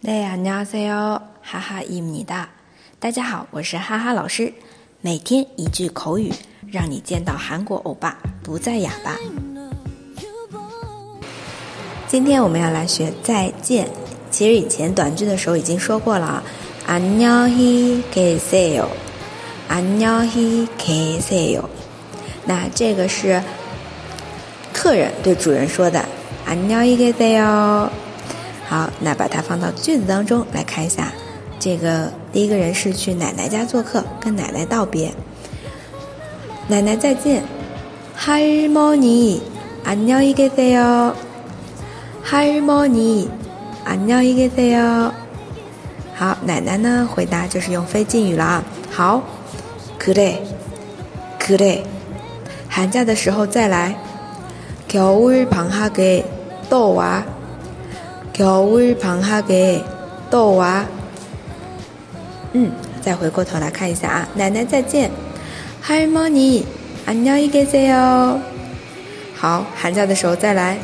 네 안녕하세요. 하하입니다. 大家好，我是哈哈老师。每天一句口语，让你见到韩国欧巴不再哑巴。今天我们要来学再见。其实以前短句的时候已经说过了。안녕히계세 요， 안녕히계세 요。 那这个是客人对主人说的。안녕히계세 요。 好，那把它放到句子当中来看一下。这个第一个人是去奶奶家做客，跟奶奶道别。奶奶再见，할머니안녕히계세 요。 할머니안녕히계세 요。 好，奶奶呢回答就是用非敬语了啊。好，그래그래寒假的时候再来，겨울방학에또 와。 겨울방학에또 와。 嗯，再回过头来看一下啊，奶奶再见，할머니안녕히계세 요。 好，寒假的时候再来，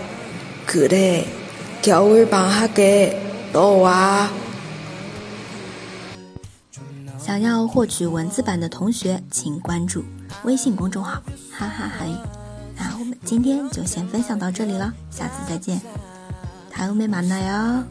그래겨울방학에또 와。 想要获取文字版的同学，请关注微信公众号“哈哈韩语”。那我们今天就先分享到这里了，下次再见。 다음에 만나요.